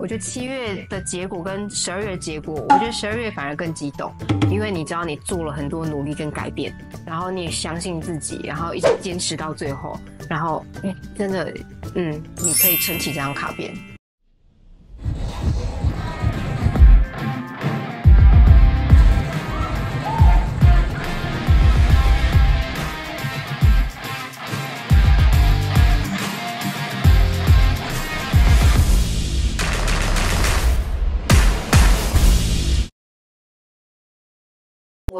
我觉得七月的结果跟十二月的结果，我觉得十二月反而更激动，因为你知道你做了很多努力跟改变，然后你也相信自己，然后一直坚持到最后，然后哎，真的，嗯，你可以撑起这张卡片。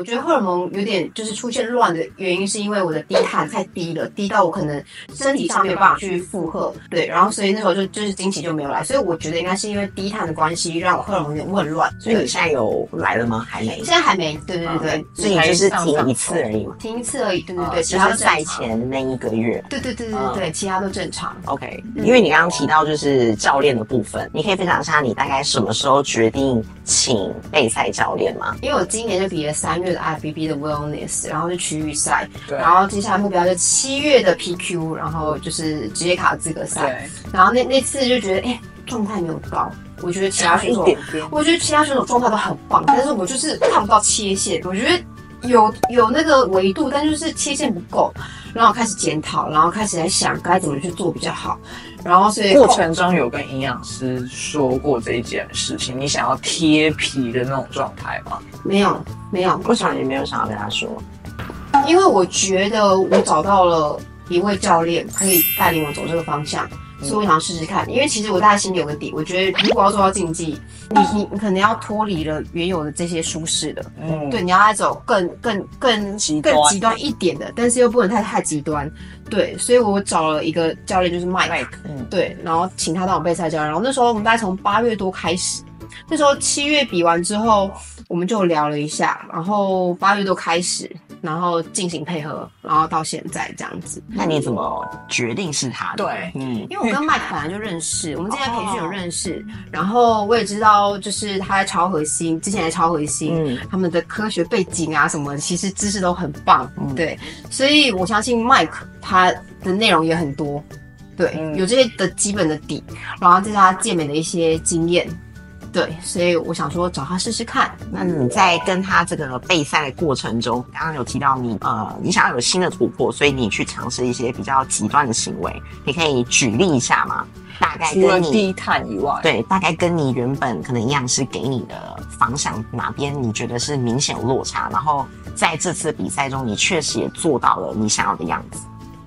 我觉得荷尔蒙有点就是出现乱的原因，是因为我的低碳太低了，低到我可能身体上没有办法去负荷，对，然后所以那时候就就是经期就没有来，所以我觉得应该是因为低碳的关系，让我荷尔蒙有点混乱。所以你现在有来了吗？还没，现在还没，对对对对，所以你就是停一次而已嘛，停一次而已，对对对，其他赛前那一个月，对对对对对对，其他都正常。OK，因为你刚刚提到就是教练的部分，你可以分享一下你大概什么时候决定请备赛教练吗？因为我今年就比了三月的 IFBB 的。Wellness，然后是区域赛，然后接下来目标就七月的 PQ，然后就是职业卡资格赛。然后那那次就觉得，哎，状态没有高。我觉得其他选手，我觉得其他选手状态都很棒，但是我就是看不到切线。我觉得有有那个维度，但就是切线不够。然后开始检讨，然后开始在想该怎么去做比较好。然后所以过程中有跟营养师说过这一件事情，你想要贴皮的那种状态吗？没有，没有。为什么你没有想要跟他说？因为我觉得我找到了一位教练，可以带领我走这个方向。所以我想试试看，因为其实我大概心里有个底，我觉得如果要做到竞技，你你你可能要脱离了原有的这些舒适的，嗯，对，你要来走更更更更极端一点的，但是又不能太太极端，对，所以我找了一个教练，就是 Mike，嗯，对，然后请他当我备赛教练，然后那时候我们大概从八月多开始，那时候七月比完之后，我们就聊了一下，然后八月多开始。然后进行配合，然后到现在这样子。那你怎么决定是他？对，嗯，因为我跟 Mike 本来就认识，我们之前培训有认识，然后我也知道，就是他在超核心，之前在超核心，他们的科学背景啊什么，其实知识都很棒，对，所以我相信 Mike 他的内容也很多，对，有这些的基本的底，然后再加健美的一些经验。对，所以我想说找他试试看。那你在跟他这个备赛的过程中，刚刚有提到你呃，你想要有新的突破，所以你去尝试一些比较极端的行为，你可以举例一下吗？大概除了低碳以外，对，大概跟你原本可能营养师给你的方向哪边你觉得是明显有落差？然后在这次比赛中，你确实也做到了你想要的样子。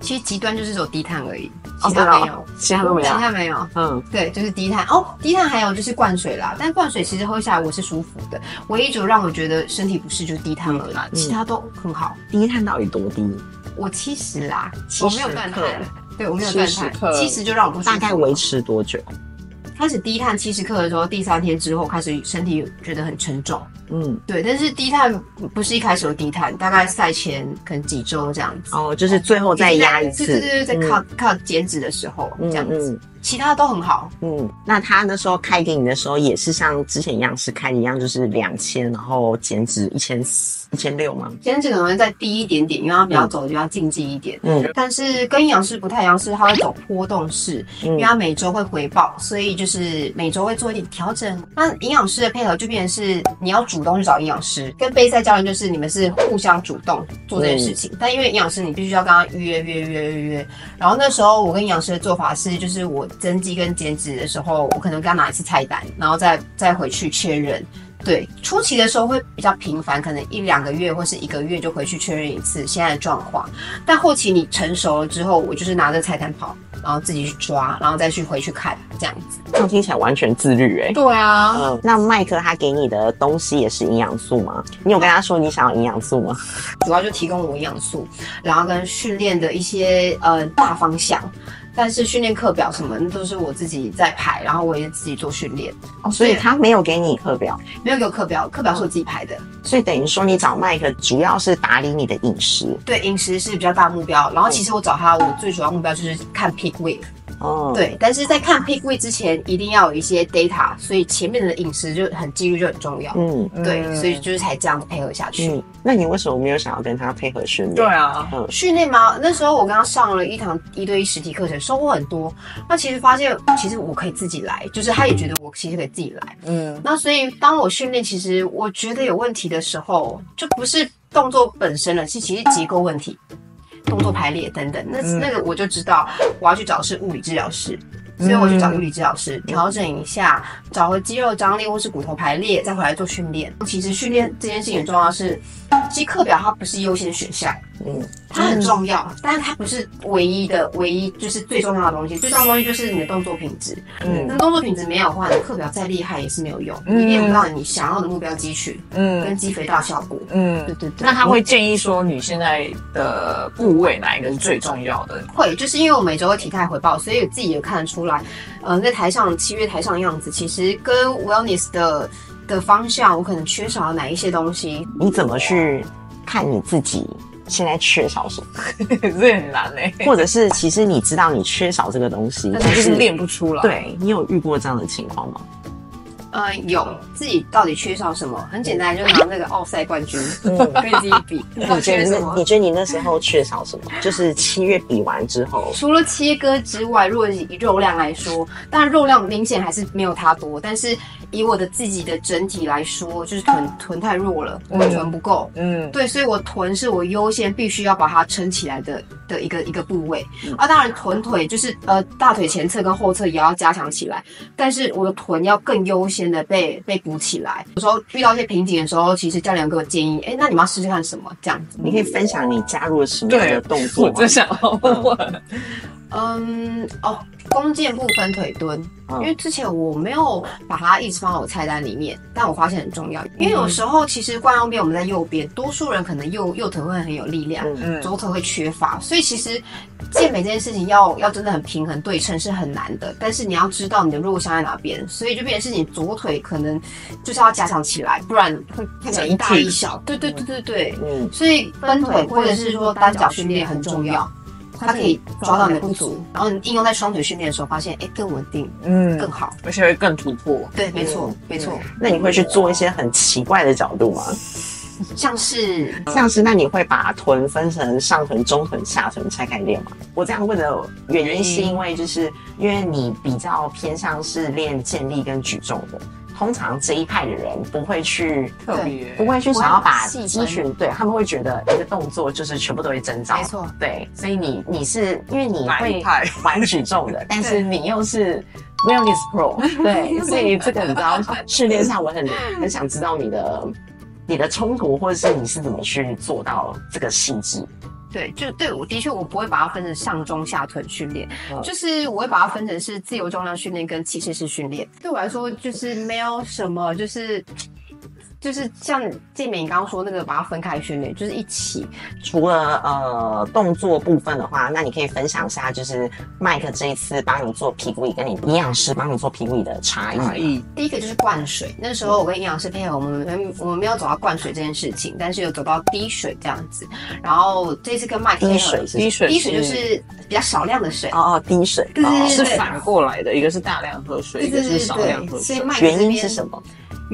其实极端就是走低碳而已，其他没有，其他都没有，其他没有。嗯，对，就是低碳哦。低碳还有就是灌水啦，但灌水其实喝下来我是舒服的。唯一就让我觉得身体不适就是低碳而已，其他都很好。低碳到底多低？我七十啦，我没有断碳。对，我没有断碳，七十就让我不大概维持多久？开始低碳七十克的时候，第三天之后开始身体觉得很沉重。嗯，对，但是低碳不是一开始就低碳，大概赛前可能几周这样子。哦，就是最后再压一次，对对对，在靠靠减脂的时候这样子。其他都很好，嗯，那他那时候开给你的时候也是像之前一样是开一样，就是两千，然后减脂一千四、一千六吗？减脂可能会再低一点点，因为他比较走的比较竞技一点，嗯，但是跟营养师不太一样，是他会走波动式，因为他每周会回报，所以就是每周会做一点调整。那营养师的配合就变成是你要主动去找营养师，跟备赛教练就是你们是互相主动做这件事情，但因为营养师你必须要跟他预约约约约约，然后那时候我跟营养师的做法是，就是我。增肌跟减脂的时候，我可能跟他拿一次菜单，然后再再回去确认。对，初期的时候会比较频繁，可能一两个月或是一个月就回去确认一次现在的状况。但后期你成熟了之后，我就是拿着菜单跑，然后自己去抓，然后再去回去看这样子。这样听起来完全自律哎。对啊。嗯。那麦克他给你的东西也是营养素吗？你有跟他说你想要营养素吗？主要就提供我营养素，然后跟训练的一些呃大方向。但是训练课表什么都是我自己在排，然后我也自己做训练。哦，所以他没有给你课表，没有给我课表，课表是我自己排的。所以等于说你找麦克主要是打理你的饮食，对，饮食是比较大目标。然后其实我找他，我最主要目标就是看 peak weight，哦，对，但是在看 Peak Week 之前，一定要有一些 data，所以前面的饮食就很纪律就很重要。嗯，对，所以就是才这样配合下去。那你为什么没有想要跟他配合训练？对啊，训练吗？那时候我跟他上了一堂一对一实体课程，收获很多。那其实发现，其实我可以自己来，就是他也觉得我其实可以自己来。嗯，那所以当我训练，其实我觉得有问题的时候，就不是动作本身了，是其实结构问题。动作排列等等，那那个我就知道我要去找是物理治疗师，所以我去找物理治疗师调整一下，找回肌肉张力或是骨头排列，再回来做训练。其实训练这件事情很重要，是其实课表它不是优先选项。嗯，它很重要，但是它不是唯一的，唯一就是最重要的东西。最重要的东西就是你的动作品质。嗯，那动作品质没有的话，你课表再厉害也是没有用，你练不到你想要的目标肌群，嗯，跟肌肥大效果。嗯，对对对。那他会建议说，你现在的部位哪一个是最重要的？会，就是因为我每周会体态回报，所以自己也看得出来，呃，在台上七月台上的样子，其实跟 wellness 的的方向，我可能缺少了哪一些东西。你怎么去看你自己？现在缺少什么？这很难哎。或者是，其实你知道你缺少这个东西，但是练不出来。对你有遇过这样的情况吗？呃，有自己到底缺少什么？很简单，就拿那个奥赛冠军跟自己比。你觉得？你觉得你那时候缺少什么？就是七月比完之后，除了切割之外，如果以肉量来说，当然肉量明显还是没有它多，但是。以我的自己的整体来说，就是臀臀太弱了，我臀不够。嗯，对，所以我臀是我优先必须要把它撑起来的的一个一个部位。啊，当然臀腿就是呃大腿前侧跟后侧也要加强起来，但是我的臀要更优先的被被补起来。有时候遇到一些瓶颈的时候，其实教练给我建议，哎，那你们要试试看什么这样子？你可以分享你加入了什么样的动作？我真想问问。嗯，哦。弓箭步分腿蹲，因为之前我没有把它一直放在我菜单里面，但我发现很重要。因为有时候其实惯用边我们在右边，多数人可能右右腿会很有力量，左腿会缺乏，所以其实健美这件事情要要真的很平衡对称是很难的。但是你要知道你的弱项在哪边，所以就变成是你左腿可能就是要加强起来，不然会看起来一大一小。对对对对对，嗯，所以分腿或者是说单脚训练很重要。它可以抓到你的不足，然后你应用在双腿训练的时候，发现哎更稳定，嗯，更好，而且会更突破。对，没错，没错。那你会去做一些很奇怪的角度吗？像是像是，那你会把臀分成上臀、中臀、下臀拆开练吗？我这样问的原因是因为，就是因为你比较偏向是练健力跟举重的。通常这一派的人不会去特别，不会去想要把咨询，对他们会觉得一个动作就是全部都会增长，没错，对，所以你你是因为你会玩举重的，但是你又是 wellness pro，对，所以这个你知道 训练上我很很想知道你的你的冲突或者是你是怎么去做到这个细致。对，就对我的确，我不会把它分成上中下臀训练，就是我会把它分成是自由重量训练跟器械式训练。对我来说，就是没有什么，就是。就是像健美，你刚刚说那个把它分开训练，就是一起。除了呃动作部分的话，那你可以分享一下，就是麦克这一次帮你做皮肤仪，跟你营养师帮你做皮肤仪的差异。第一个就是灌水，那时候我跟营养师配合，我们我们没有走到灌水这件事情，但是有走到滴水这样子。然后这次跟麦克滴水，滴水，滴水就是比较少量的水。哦哦，滴水，是反过来的，一个是大量喝水，一个是少量喝水。原因是什么？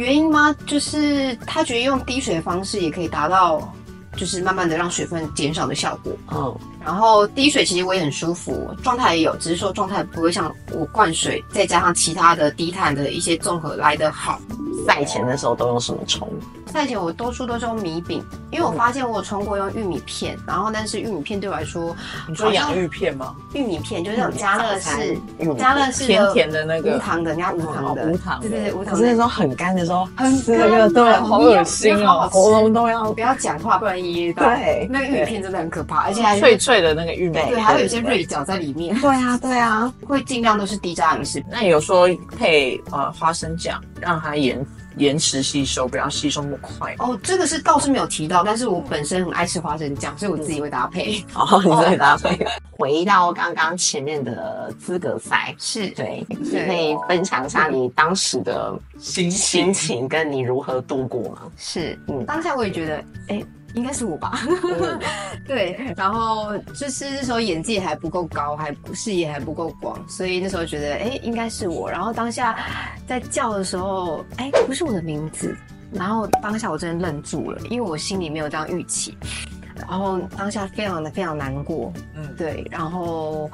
原因吗？就是他觉得用滴水的方式也可以达到，就是慢慢的让水分减少的效果。嗯，然后滴水其实我也很舒服，状态也有，只是说状态不会像我灌水再加上其他的低碳的一些综合来的好。赛前的时候都用什么冲？赛前我多数都是用米饼，因为我发现我有冲过用玉米片，然后但是玉米片对我来说，你说洋芋片吗？玉米片就是那种加乐式，加乐式甜甜的那个无糖的，人家无糖的，无糖，对对对，无糖。可是那种很干的时候，很干，对，好恶心哦，喉咙都要不要讲话，不然噎到。对，那个玉米片真的很可怕，而且还脆脆的那个玉米，对，还有一些锐角在里面。对啊，对啊，会尽量都是低渣饮食。那有说配呃花生酱，让它延。延迟吸收，不要吸收那么快。哦，这个是倒是没有提到，但是我本身很爱吃花生酱，所以我自己会搭配。哦，你自己搭配。回到刚刚前面的资格赛，是对，你可以分享一下你当时的心心情，跟你如何度过吗？是，嗯，当下我也觉得，哎。应该是我吧？对，然后就是那时候演技还不够高，还视野还不够广，所以那时候觉得，哎，应该是我。然后当下在叫的时候，哎，不是我的名字。然后当下我真的愣住了，因为我心里没有这样预期。然后当下非常的非常难过，嗯，对。然后，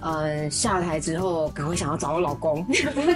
嗯，下台之后赶快想要找我老公，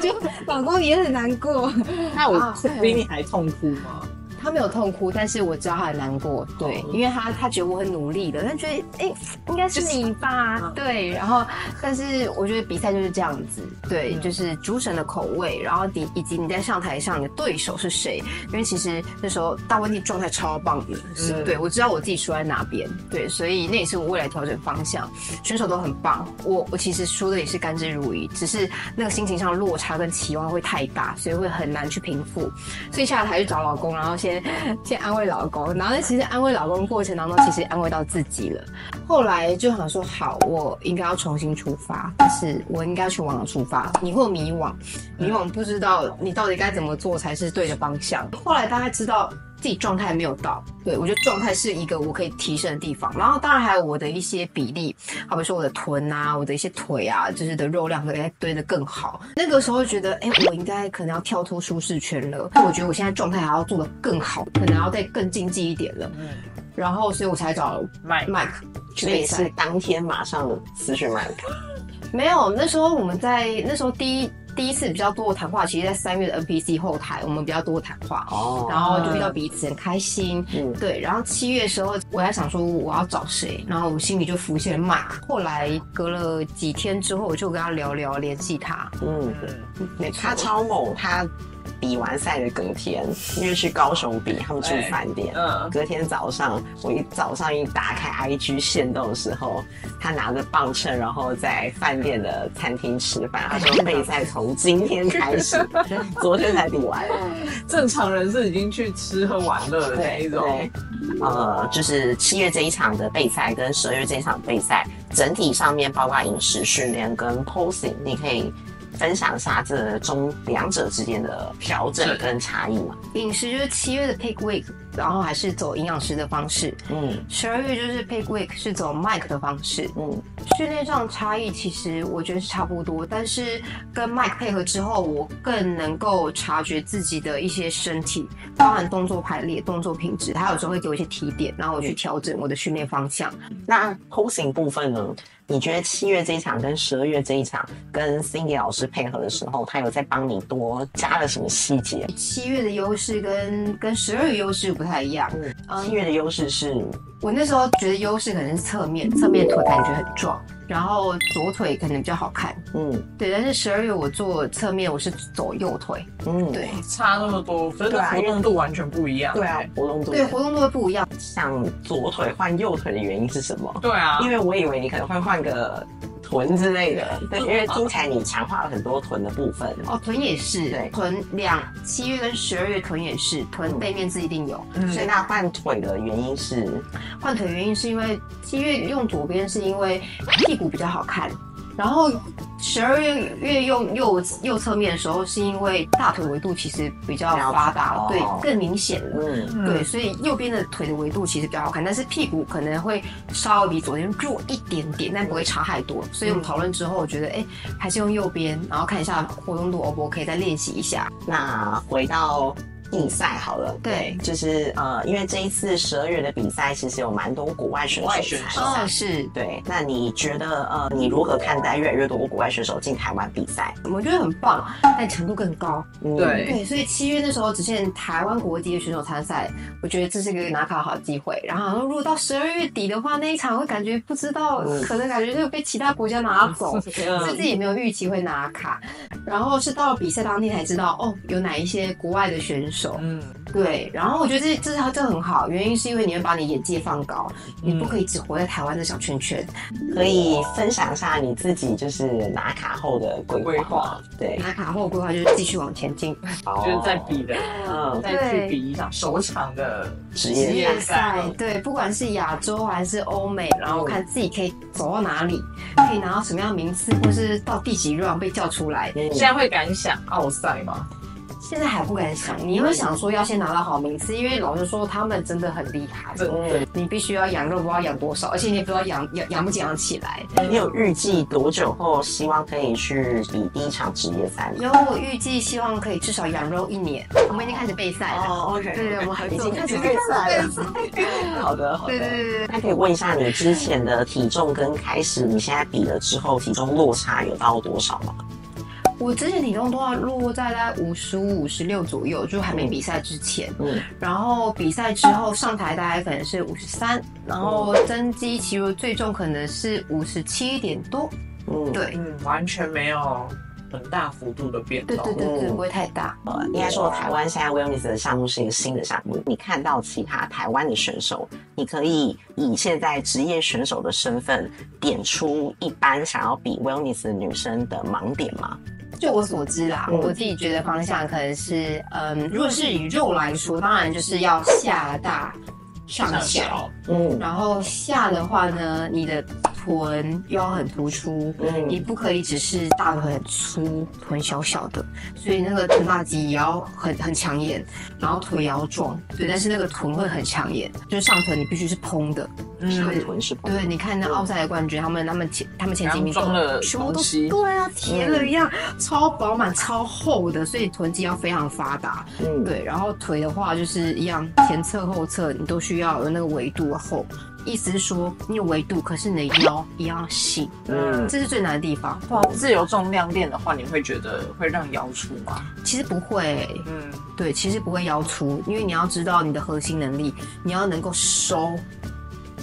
就老公也很难过。那我比你还痛苦吗？他没有痛哭，但是我知道他很难过，对，因为他他觉得我很努力的，他觉得哎，应该是你吧，对，然后，但是我觉得比赛就是这样子，对，就是主审的口味，然后你以及你在上台上你的对手是谁，因为其实那时候大温蒂状态超棒的，是对我知道我自己输在哪边，对，所以那也是我未来调整方向，选手都很棒，我我其实输的也是甘之如饴，只是那个心情上落差跟期望会太大，所以会很难去平复，所以下台去找老公，然后先。先安慰老公，然后呢其实安慰老公过程当中，其实安慰到自己了。后来就想说，好，我应该要重新出发，但是我应该去往哪出发？你会迷惘，迷惘不知道你到底该怎么做才是对的方向。后来大概知道。自己状态没有到，对我觉得状态是一个我可以提升的地方。然后当然还有我的一些比例，好比说我的臀啊，我的一些腿啊，就是的肉量可以堆得更好。那个时候觉得，哎，我应该可能要跳脱舒适圈了。我觉得我现在状态还要做得更好，可能要再更竞技一点了。嗯，然后所以我才找麦麦克去比赛。当天马上私讯麦克，没有。那时候我们在那时候第一。第一次比较多的谈话，其实，在三月的 NPC 后台，我们比较多的谈话，哦，然后就遇到彼此很开心，嗯，对。然后七月的时候，我在想说我要找谁，然后我心里就浮现了 Mike。后来隔了几天之后，我就跟他聊聊，联系他，嗯，对，他超猛，他。比完赛的隔天，因为去高雄比，他们住饭店。嗯，隔天早上，我一早上一打开 IG 线动的时候，他拿着磅秤，然后在饭店的餐厅吃饭。他说备赛从今天开始，昨天才比完。正常人是已经去吃喝玩乐的那一种。呃，就是七月这一场的备赛跟十二月这一场备赛，整体上面包括饮食训练跟 posing，你可以。分享一下这中两者之间的调整跟差异嘛？饮食就是七月的 Pick Week，然后还是走营养师的方式。嗯，十二月就是 Pick Week，是走 Mike 的方式。嗯，训练上差异其实我觉得是差不多，但是跟 Mike 配合之后，我更能够察觉自己的一些身体，包含动作排列、动作品质，他有时候会给我一些提点，然后我去调整我的训练方向。那 posing 部分呢？你觉得七月这一场跟十二月这一场跟 Cindy 老师配合的时候，他有在帮你多加了什么细节？七月的优势跟跟十二月优势不太一样。嗯，七月的优势是。我那时候觉得优势可能是侧面，侧面腿感觉很壮，然后左腿可能比较好看。嗯，对。但是十二月我做侧面，我是走右腿。嗯，对，差那么多，真的活动度完全不一样。对啊，活动度对活动度会不一样。想左腿换右腿的原因是什么？对啊，因为我以为你可能会换个。臀之类的，对，因为听起来你强化了很多臀的部分。哦，臀也是，对，臀两七月跟十二月臀也是，臀背面是一定有。所以那换腿的原因是，换腿原因是因为七月用左边是因为屁股比较好看。然后十二月月用右右侧面的时候，是因为大腿维度其实比较发达，对，更明显了，嗯，对，所以右边的腿的维度其实比较好看，但是屁股可能会稍微比左边弱一点点，但不会差太多。所以我们讨论之后，我觉得哎，还是用右边，然后看一下活动度 O 不 OK，再练习一下。那回到。比赛好了，对，就是呃，因为这一次十二月的比赛其实有蛮多国外选手参赛是，对。那你觉得呃，你如何看待越来越多国外选手进台湾比赛？我觉得很棒，但程度更高。对对，所以七月那时候只限台湾国籍的选手参赛，我觉得这是个拿卡好机会。然后如果到十二月底的话，那一场会感觉不知道，可能感觉就被其他国家拿走，自己也没有预期会拿卡。然后是到了比赛当天才知道，哦，有哪一些国外的选手。嗯，对，然后我觉得这这是这很好，原因是因为你会把你眼界放高，你不可以只活在台湾的小圈圈，可以分享一下你自己就是拿卡后的规划。对，拿卡后的规划就是继续往前进，就是在比的，嗯，再去比一场首场的职业赛。对，不管是亚洲还是欧美，然后看自己可以走到哪里，可以拿到什么样的名次，或是到第几 round 被叫出来。现在会敢想奥赛吗？现在还不敢想，你会想说要先拿到好名次，因为老实说他们真的很厉害，嗯，你必须要养肉，不知道养多少，而且你也不知道养养养不养起来。你有预计多久后希望可以去比第一场职业赛？有，我预计希望可以至少养肉一年。我们已经开始备赛了。哦，OK，对对，我们已经开始备赛了。好的，好的。对对对对。那可以问一下你之前的体重跟开始你现在比了之后体重落差有到多少吗？我之前体重都要落在大概五十五、五十六左右，就还没比赛之前。嗯，然后比赛之后上台大概可能是五十三，然后增肌其实最重可能是五十七点多。嗯，对，嗯，完全没有很大幅度的变动。对对对对，不会太大。呃，应该说台湾现在 Wellness 的项目是一个新的项目。你看到其他台湾的选手，你可以以现在职业选手的身份点出一般想要比 Wellness 的女生的盲点吗？就我所知啦，我自己觉得方向可能是，嗯，如果是以肉来说，当然就是要下大上小，嗯，然后下的话呢，你的。臀腰很突出，嗯，你不可以只是大腿很粗，臀小小的，所以那个臀大肌也要很很抢眼，然后腿也要壮，对，但是那个臀会很抢眼，就是上臀你必须是蓬的，嗯，臀是蓬，对，你看那奥赛的冠军，他们他们前他们前几名装了全部都是对啊，铁了一样，超饱满超厚的，所以臀肌要非常发达，嗯，对，然后腿的话就是一样，前侧后侧你都需要有那个维度厚。意思是说，你有维度，可是你的腰一样细，嗯，这是最难的地方。哇，自由重量练的话，你会觉得会让腰粗吗？其实不会，嗯，对，其实不会腰粗，因为你要知道你的核心能力，你要能够收。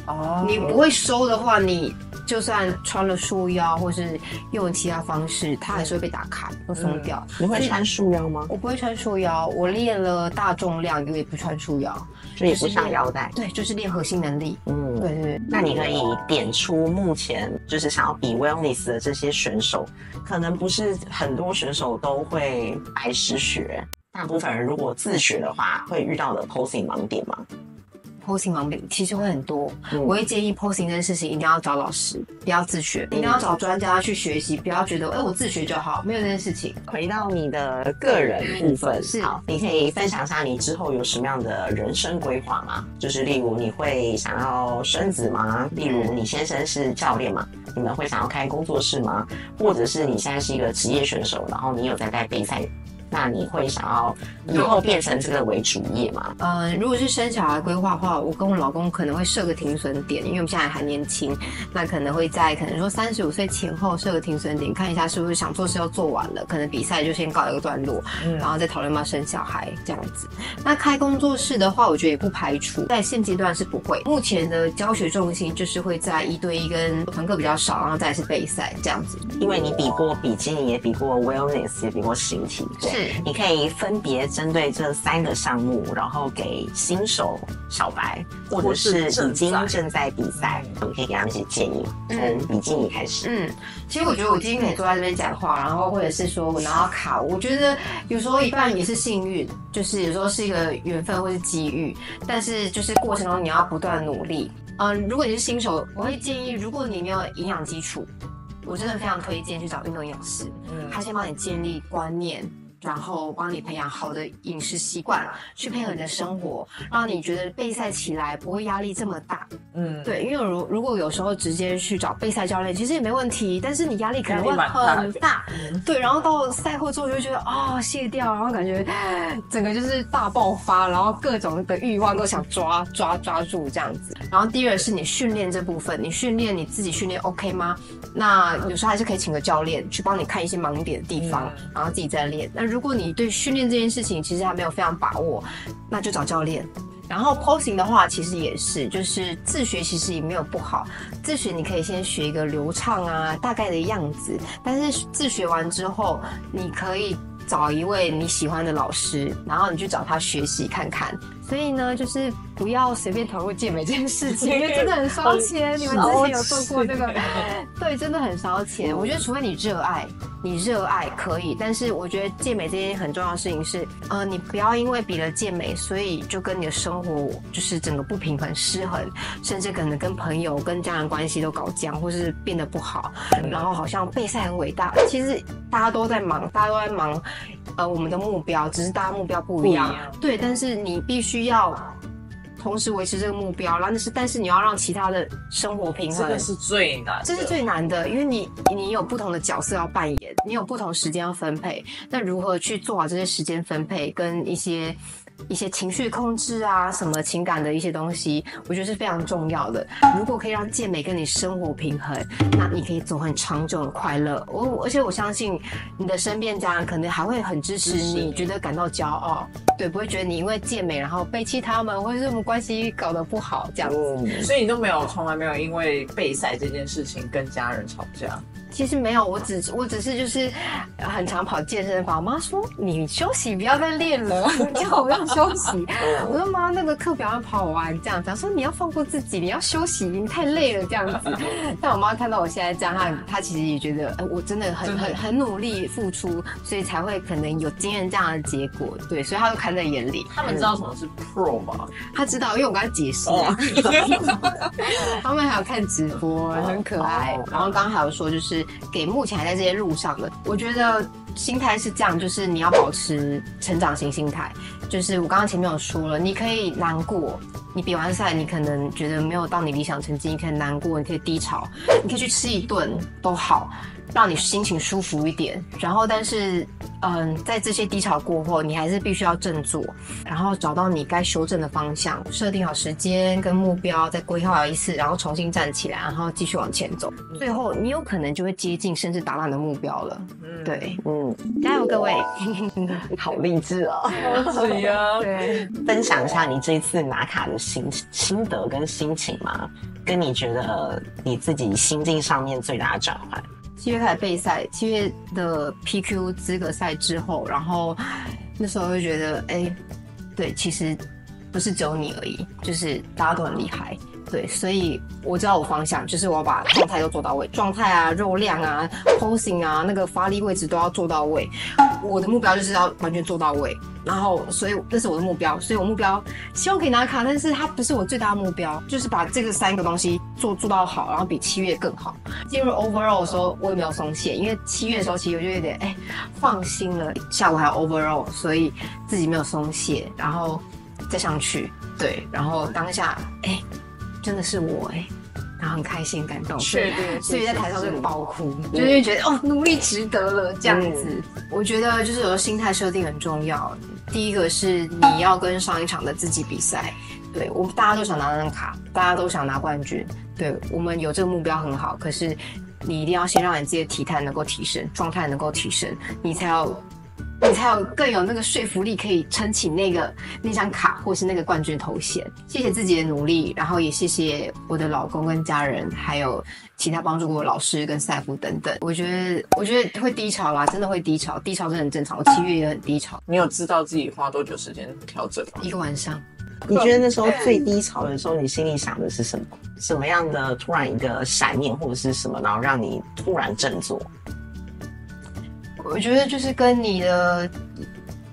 哦，你不会收的话，你。就算穿了束腰，或是用其他方式，它还是会被打开，会松掉。你会穿束腰吗？我不会穿束腰，我练了大重量，我也不穿束腰，就也不上腰带。对，就是练核心能力。嗯，对对。那你可以点出目前就是想要比 wellness 的这些选手，可能不是很多选手都会白师学，大部分人如果自学的话，会遇到的 posing 盲点吗？posing 盲点其实会很多，我会建议 posing 这件事情一定要找老师，不要自学，一定要找专家去学习，不要觉得哎我自学就好，没有这件事情。回到你的个人部分，是好，你可以分享一下你之后有什么样的人生规划吗？就是例如你会想要生子吗？例如你先生是教练吗？你们会想要开工作室吗？或者是你现在是一个职业选手，然后你有在带备赛？那你会想要以后变成这个为主业吗？嗯，如果是生小孩规划的话，我跟我老公可能会设个停损点，因为我们现在还年轻，那可能会在可能说三十五岁前后设个停损点，看一下是不是想做事要做完了，可能比赛就先告一个段落，然后再讨论要生小孩这样子。那开工作室的话，我觉得也不排除，在现阶段是不会。目前的教学重心就是会在一对一跟团课比较少，然后再是备赛这样子。因为你比过比基尼，也比过 wellness，也比过形体，对。你可以分别针对这三个项目，然后给新手小白，或者是已经正在比赛，你可以给他们一些建议。从比基尼开始。嗯，其实我觉得我今天可以坐在这边讲话，然后或者是说我拿到卡，我觉得有时候一半也是幸运，就是有时候是一个缘分或是机遇，但是就是过程中你要不断努力。嗯，如果你是新手，我会建议，如果你没有营养基础，我真的非常推荐去找运动营养师，嗯，他先帮你建立观念。然后帮你培养好的饮食习惯，去配合你的生活，让你觉得备赛起来不会压力这么大。嗯，对，因为如如果有时候直接去找备赛教练，其实也没问题，但是你压力可能会很大。对，然后到赛后之后就会觉得啊卸掉，然后感觉整个就是大爆发，然后各种的欲望都想抓抓抓住这样子。然后第二是你训练这部分，你训练你自己训练 OK 吗？那有时候还是可以请个教练去帮你看一些盲点的地方，然后自己再练。那如如果你对训练这件事情其实还没有非常把握，那就找教练。然后 posing 的话，其实也是，就是自学其实也没有不好。自学你可以先学一个流畅啊，大概的样子。但是自学完之后，你可以找一位你喜欢的老师，然后你去找他学习看看。所以呢，就是不要随便投入健美这件事情，因为真的很烧钱。你们之前有做过这个？对，真的很烧钱。我觉得除非你热爱，你热爱可以，但是我觉得健美这件很重要的事情是，呃，你不要因为比了健美，所以就跟你的生活就是整个不平衡、失衡，甚至可能跟朋友、跟家人关系都搞僵，或是变得不好。然后好像备赛很伟大，其实大家都在忙，大家都在忙，呃，我们的目标只是大家目标不一样。对，但是你必须要同时维持这个目标，然后是，但是你要让其他的生活平衡，这是最难，这是最难的，因为你你有不同的角色要扮演，你有不同时间要分配，那如何去做好这些时间分配跟一些？一些情绪控制啊，什么情感的一些东西，我觉得是非常重要的。如果可以让健美跟你生活平衡，那你可以走很长久的快乐。我而且我相信你的身边家人可能还会很支持你，觉得感到骄傲，对，不会觉得你因为健美然后背弃他们，或者是我们关系搞得不好这样子。所以你都没有，从来没有因为备赛这件事情跟家人吵架。其实没有，我只我只是就是很常跑健身房。我妈说你休息，不要再练了，叫我要休息。我说妈，那个课表要跑完这样子。说你要放过自己，你要休息，你太累了这样子。但我妈看到我现在这样，她她其实也觉得我真的很很很努力付出，所以才会可能有今天这样的结果。对，所以她都看在眼里。他们知道什么是 Pro 吗？他知道，因为我跟他解释。他们还有看直播，很可爱。然后刚刚还有说就是。给目前还在这些路上的，我觉得心态是这样，就是你要保持成长型心态。就是我刚刚前面有说了，你可以难过，你比完赛，你可能觉得没有到你理想成绩，你可以难过，你可以低潮，你可以去吃一顿都好。让你心情舒服一点，然后但是，嗯，在这些低潮过后，你还是必须要振作，然后找到你该修正的方向，设定好时间跟目标，再规划一次，然后重新站起来，然后继续往前走。最后，你有可能就会接近甚至达到你的目标了。嗯，对，嗯，加油各位，好励志哦！对，分享一下你这一次拿卡的心心得跟心情嘛，跟你觉得你自己心境上面最大的转换。七月开始备赛，七月的 PQ 资格赛之后，然后那时候就觉得，哎，对，其实不是只有你而已，就是大家都很厉害。对，所以我知道我方向就是我要把状态都做到位，状态啊、肉量啊、posing 啊、那个发力位置都要做到位。我的目标就是要完全做到位，然后所以这是我的目标，所以我目标希望可以拿卡，但是它不是我最大的目标，就是把这个三个东西做做到好，然后比七月更好。进入 overall 的时候我也没有松懈，因为七月的时候其实我就有点哎放心了，下午还有 overall，所以自己没有松懈，然后再上去，对，然后当下哎。真的是我哎，然后很开心感动，确定，所以在台上就爆哭，就是觉得哦，努力值得了这样子。我觉得就是有时候心态设定很重要。第一个是你要跟上一场的自己比赛，对我们大家都想拿那张卡，大家都想拿冠军，对我们有这个目标很好。可是你一定要先让你自己的体态能够提升，状态能够提升，你才要。你才有更有那个说服力，可以撑起那个那张卡，或是那个冠军头衔。谢谢自己的努力，然后也谢谢我的老公跟家人，还有其他帮助过我老师跟赛夫等等。我觉得，我觉得会低潮啦，真的会低潮，低潮真的很正常。我七月也很低潮。你有知道自己花多久时间调整吗？一个晚上。你觉得那时候最低潮的时候，你心里想的是什么？什么样的突然一个闪念，或者是什么，然后让你突然振作？我觉得就是跟你的，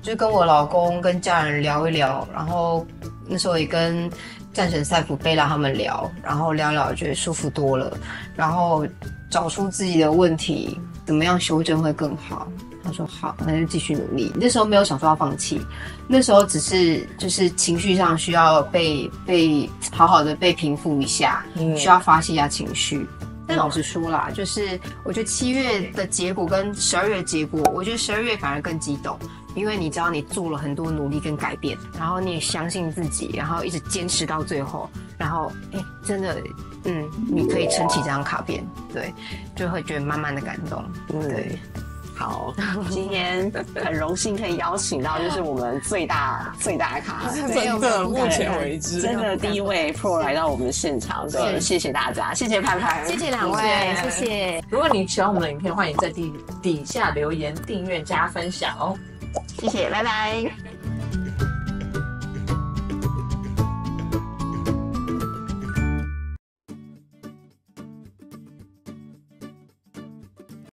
就跟我老公跟家人聊一聊，然后那时候也跟战神赛普贝拉他们聊，然后聊聊觉得舒服多了，然后找出自己的问题，怎么样修正会更好。他说好，那就继续努力。那时候没有想说要放弃，那时候只是就是情绪上需要被被好好的被平复一下，需要发泄一下情绪。但老实说啦，就是我觉得七月的结果跟十二月结果，我觉得十二月反而更激动，因为你知道你做了很多努力跟改变，然后你也相信自己，然后一直坚持到最后，然后哎，真的，嗯，你可以撑起这张卡片，对，就会觉得慢慢的感动，对。好，今天很荣幸可以邀请到，就是我们最大 最大咖，真的目前为止。真的第一位 Pro 来到我们的现场，对，谢谢大家，谢谢潘潘，谢谢两位，谢谢。如果你喜欢我们的影片，欢迎在底底下留言、订阅、加分享哦，谢谢，拜拜。